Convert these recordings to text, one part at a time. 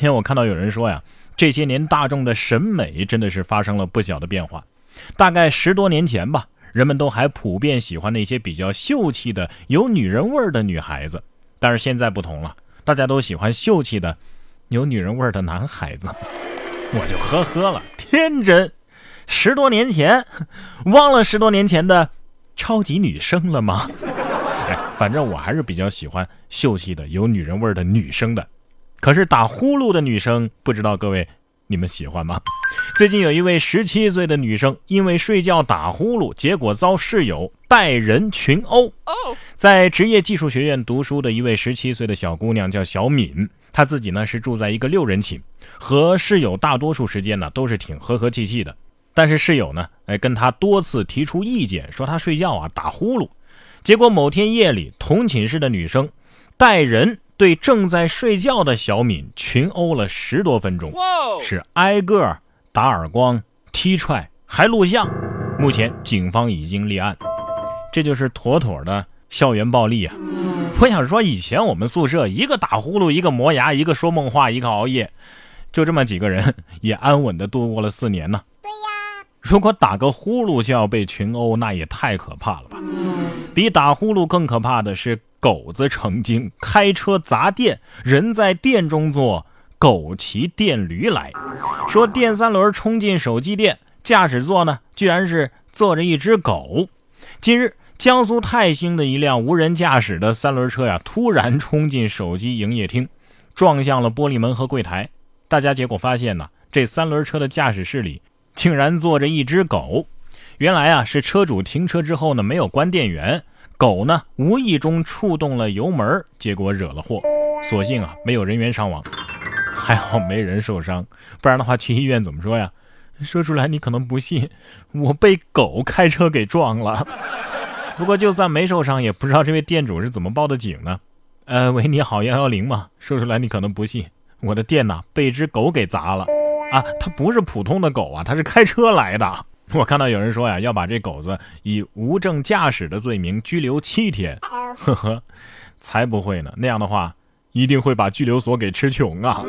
天我看到有人说呀，这些年大众的审美真的是发生了不小的变化。大概十多年前吧，人们都还普遍喜欢那些比较秀气的、有女人味儿的女孩子，但是现在不同了，大家都喜欢秀气的、有女人味儿的男孩子。我就呵呵了，天真。十多年前，忘了十多年前的超级女生了吗？哎，反正我还是比较喜欢秀气的、有女人味儿的女生的。可是打呼噜的女生，不知道各位你们喜欢吗？最近有一位十七岁的女生，因为睡觉打呼噜，结果遭室友带人群殴。在职业技术学院读书的一位十七岁的小姑娘叫小敏，她自己呢是住在一个六人寝，和室友大多数时间呢都是挺和和气气的。但是室友呢，哎，跟她多次提出意见，说她睡觉啊打呼噜。结果某天夜里，同寝室的女生带人对正在睡觉的小敏群殴了十多分钟，是挨个打耳光、踢踹，还录像。目前警方已经立案，这就是妥妥的校园暴力啊！我想说，以前我们宿舍一个打呼噜，一个磨牙，一个说梦话，一个熬夜，就这么几个人，也安稳的度过了四年呢。如果打个呼噜就要被群殴，那也太可怕了吧！比打呼噜更可怕的是狗子成精，开车砸店，人在店中坐，狗骑电驴来。说电三轮冲进手机店，驾驶座呢居然是坐着一只狗。近日，江苏泰兴的一辆无人驾驶的三轮车呀，突然冲进手机营业厅，撞向了玻璃门和柜台。大家结果发现呢，这三轮车的驾驶室里。竟然坐着一只狗，原来啊是车主停车之后呢没有关电源，狗呢无意中触动了油门，结果惹了祸。所幸啊没有人员伤亡，还好没人受伤，不然的话去医院怎么说呀？说出来你可能不信，我被狗开车给撞了。不过就算没受伤，也不知道这位店主是怎么报的警呢？呃，喂，你好，幺幺零吗？说出来你可能不信，我的店呐被一只狗给砸了。啊，它不是普通的狗啊，它是开车来的。我看到有人说呀，要把这狗子以无证驾驶的罪名拘留七天。呵呵，才不会呢，那样的话一定会把拘留所给吃穷啊。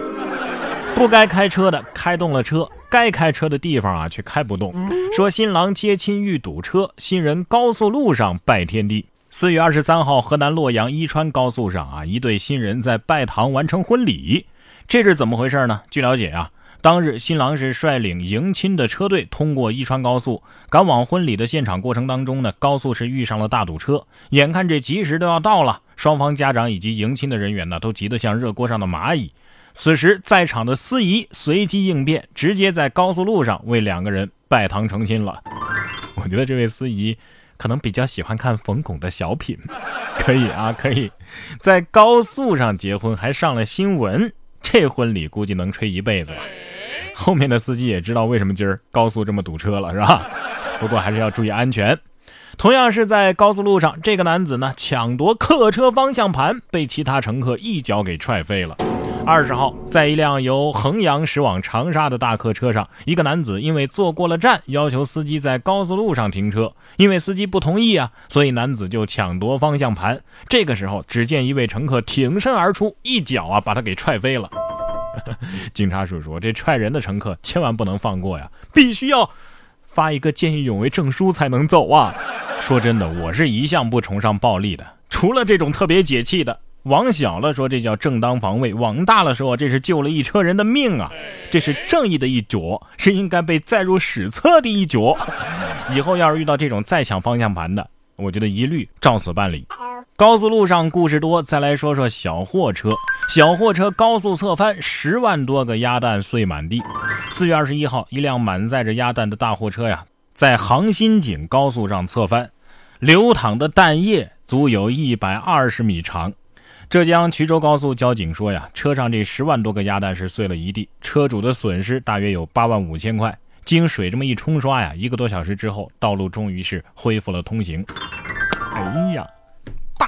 不该开车的开动了车，该开车的地方啊却开不动。说新郎接亲遇堵车，新人高速路上拜天地。四月二十三号，河南洛阳伊川高速上啊，一对新人在拜堂完成婚礼，这是怎么回事呢？据了解啊。当日，新郎是率领迎亲的车队通过伊川高速赶往婚礼的现场。过程当中呢，高速是遇上了大堵车。眼看这吉时都要到了，双方家长以及迎亲的人员呢，都急得像热锅上的蚂蚁。此时，在场的司仪随机应变，直接在高速路上为两个人拜堂成亲了。我觉得这位司仪可能比较喜欢看冯巩的小品。可以啊，可以在高速上结婚，还上了新闻，这婚礼估计能吹一辈子了。后面的司机也知道为什么今儿高速这么堵车了，是吧？不过还是要注意安全。同样是在高速路上，这个男子呢抢夺客车方向盘，被其他乘客一脚给踹飞了。二十号，在一辆由衡阳驶往长沙的大客车上，一个男子因为坐过了站，要求司机在高速路上停车。因为司机不同意啊，所以男子就抢夺方向盘。这个时候，只见一位乘客挺身而出，一脚啊把他给踹飞了。警察叔叔，这踹人的乘客千万不能放过呀，必须要发一个见义勇为证书才能走啊！说真的，我是一向不崇尚暴力的，除了这种特别解气的。往小了说，这叫正当防卫；往大了说，这是救了一车人的命啊！这是正义的一脚，是应该被载入史册的一脚。以后要是遇到这种再抢方向盘的，我觉得一律照此办理。高速路上故事多，再来说说小货车。小货车高速侧翻，十万多个鸭蛋碎满地。四月二十一号，一辆满载着鸭蛋的大货车呀，在杭新景高速上侧翻，流淌的蛋液足有一百二十米长。浙江衢州高速交警说呀，车上这十万多个鸭蛋是碎了一地，车主的损失大约有八万五千块。经水这么一冲刷呀，一个多小时之后，道路终于是恢复了通行。哎呀！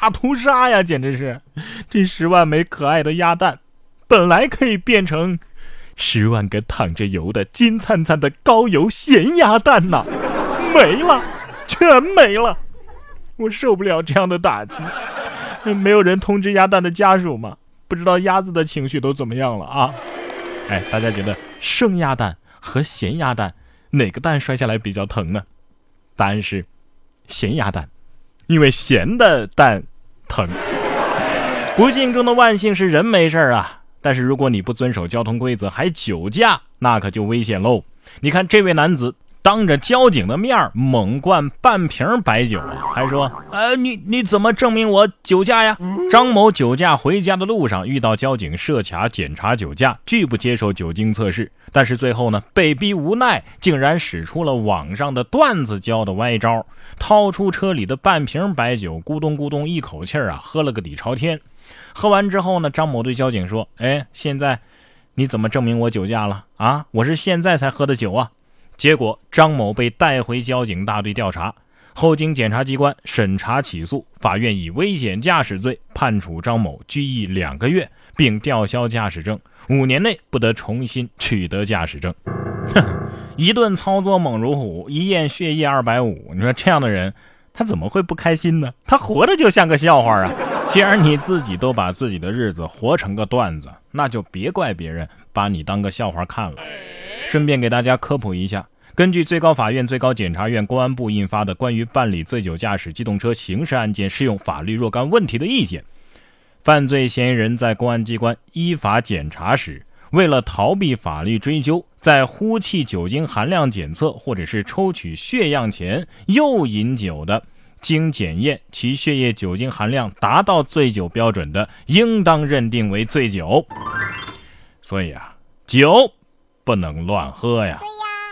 大屠杀呀，简直是！这十万枚可爱的鸭蛋，本来可以变成十万个淌着油的金灿灿的高油咸鸭蛋呐，没了，全没了！我受不了这样的打击。没有人通知鸭蛋的家属吗？不知道鸭子的情绪都怎么样了啊？哎，大家觉得生鸭蛋和咸鸭蛋哪个蛋摔下来比较疼呢？答案是咸鸭蛋，因为咸的蛋疼。不幸中的万幸是人没事啊，但是如果你不遵守交通规则还酒驾，那可就危险喽。你看这位男子。当着交警的面猛灌半瓶白酒啊，还说：“呃，你你怎么证明我酒驾呀？”张某酒驾回家的路上遇到交警设卡检查酒驾，拒不接受酒精测试，但是最后呢，被逼无奈，竟然使出了网上的段子教的歪招，掏出车里的半瓶白酒，咕咚咕咚一口气啊，喝了个底朝天。喝完之后呢，张某对交警说：“哎，现在你怎么证明我酒驾了啊？我是现在才喝的酒啊。”结果，张某被带回交警大队调查后，经检察机关审查起诉，法院以危险驾驶罪判处张某拘役两个月，并吊销驾驶证，五年内不得重新取得驾驶证。哼，一顿操作猛如虎，一验血液二百五，你说这样的人，他怎么会不开心呢？他活的就像个笑话啊！既然你自己都把自己的日子活成个段子，那就别怪别人把你当个笑话看了。顺便给大家科普一下，根据最高法院、最高检察院、公安部印发的《关于办理醉酒驾驶机动车刑事案件适用法律若干问题的意见》，犯罪嫌疑人在公安机关依法检查时，为了逃避法律追究，在呼气酒精含量检测或者是抽取血样前又饮酒的，经检验其血液酒精含量达到醉酒标准的，应当认定为醉酒。所以啊，酒。不能乱喝呀，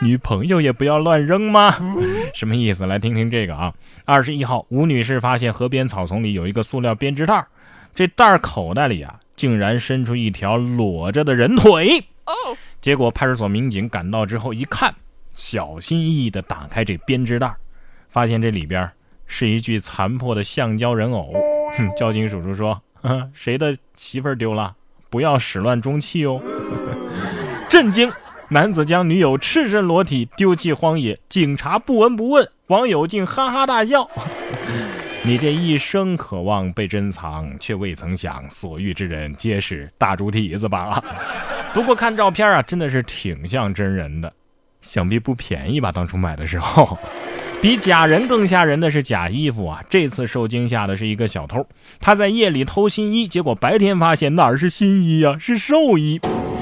女朋友也不要乱扔吗？什么意思？来听听这个啊。二十一号，吴女士发现河边草丛里有一个塑料编织袋，这袋口袋里啊，竟然伸出一条裸着的人腿。哦，结果派出所民警赶到之后一看，小心翼翼地打开这编织袋，发现这里边是一具残破的橡胶人偶。哼，交警叔叔说：“ 谁的媳妇儿丢了？不要始乱终弃哦。”震惊！男子将女友赤身裸体丢弃荒野，警察不闻不问，网友竟哈哈大笑。你这一生渴望被珍藏，却未曾想所遇之人皆是大猪蹄子吧？不过看照片啊，真的是挺像真人的，想必不便宜吧？当初买的时候，比假人更吓人的是假衣服啊！这次受惊吓的是一个小偷，他在夜里偷新衣，结果白天发现哪儿是新衣呀，是寿衣。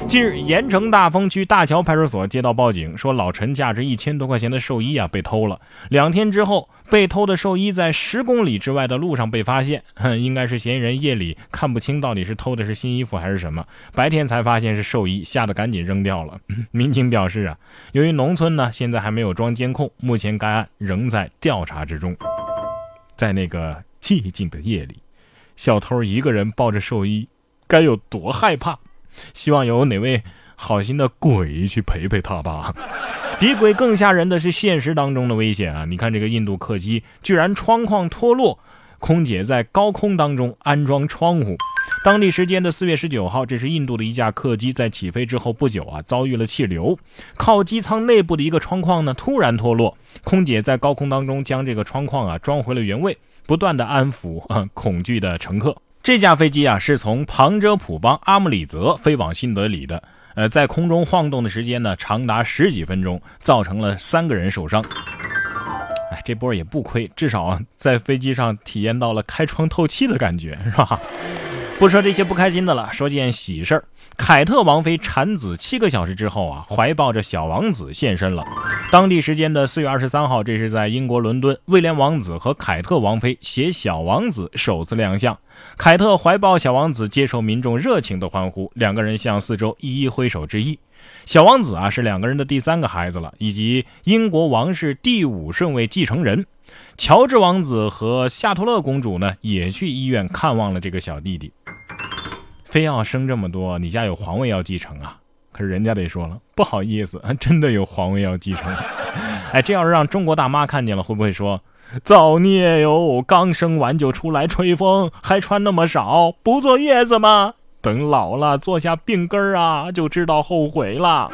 近日，盐城大丰区大桥派出所接到报警，说老陈价值一千多块钱的寿衣啊被偷了。两天之后，被偷的寿衣在十公里之外的路上被发现，哼 应该是嫌疑人夜里看不清到底是偷的是新衣服还是什么，白天才发现是寿衣，吓得赶紧扔掉了。民警表示啊，由于农村呢现在还没有装监控，目前该案仍在调查之中。在那个寂静的夜里，小偷一个人抱着寿衣，该有多害怕？希望有哪位好心的鬼去陪陪他吧。比鬼更吓人的是现实当中的危险啊！你看这个印度客机居然窗框脱落，空姐在高空当中安装窗户。当地时间的四月十九号，这是印度的一架客机在起飞之后不久啊，遭遇了气流，靠机舱内部的一个窗框呢突然脱落，空姐在高空当中将这个窗框啊装回了原位，不断的安抚啊恐惧的乘客。这架飞机啊，是从旁遮普邦阿姆里泽飞往新德里的。呃，在空中晃动的时间呢，长达十几分钟，造成了三个人受伤。哎，这波也不亏，至少在飞机上体验到了开窗透气的感觉，是吧？不说这些不开心的了，说件喜事儿。凯特王妃产子七个小时之后啊，怀抱着小王子现身了。当地时间的四月二十三号，这是在英国伦敦，威廉王子和凯特王妃携小王子首次亮相。凯特怀抱小王子，接受民众热情的欢呼，两个人向四周一一挥手致意。小王子啊，是两个人的第三个孩子了，以及英国王室第五顺位继承人。乔治王子和夏托勒公主呢，也去医院看望了这个小弟弟。非要生这么多，你家有皇位要继承啊？可是人家得说了，不好意思，真的有皇位要继承。哎，这要是让中国大妈看见了，会不会说造孽哟？刚生完就出来吹风，还穿那么少，不坐月子吗？等老了坐下病根儿啊，就知道后悔了。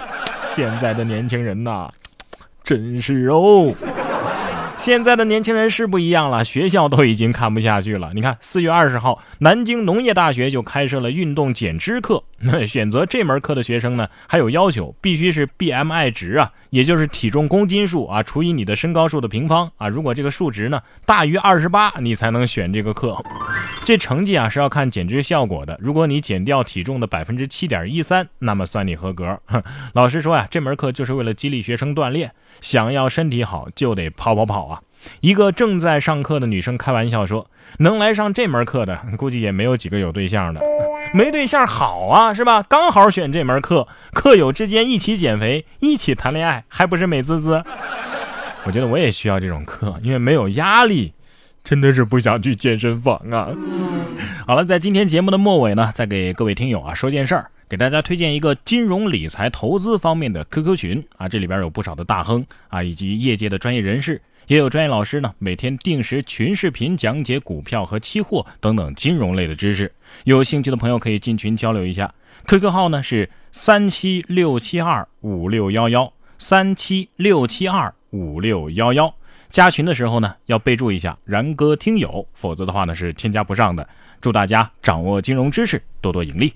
现在的年轻人呐，真是哦。现在的年轻人是不一样了，学校都已经看不下去了。你看，四月二十号，南京农业大学就开设了运动减脂课。选择这门课的学生呢，还有要求，必须是 BMI 值啊，也就是体重公斤数啊除以你的身高数的平方啊。如果这个数值呢大于二十八，你才能选这个课。这成绩啊是要看减脂效果的。如果你减掉体重的百分之七点一三，那么算你合格。老师说呀，这门课就是为了激励学生锻炼，想要身体好就得跑跑跑啊。一个正在上课的女生开玩笑说：“能来上这门课的，估计也没有几个有对象的。没对象好啊，是吧？刚好选这门课，课友之间一起减肥，一起谈恋爱，还不是美滋滋？我觉得我也需要这种课，因为没有压力，真的是不想去健身房啊。好了，在今天节目的末尾呢，再给各位听友啊说件事儿，给大家推荐一个金融理财投资方面的 QQ 群啊，这里边有不少的大亨啊，以及业界的专业人士。也有专业老师呢，每天定时群视频讲解股票和期货等等金融类的知识。有兴趣的朋友可以进群交流一下。QQ 号呢是三七六七二五六幺幺三七六七二五六幺幺。加群的时候呢，要备注一下“然哥听友”，否则的话呢是添加不上的。祝大家掌握金融知识，多多盈利。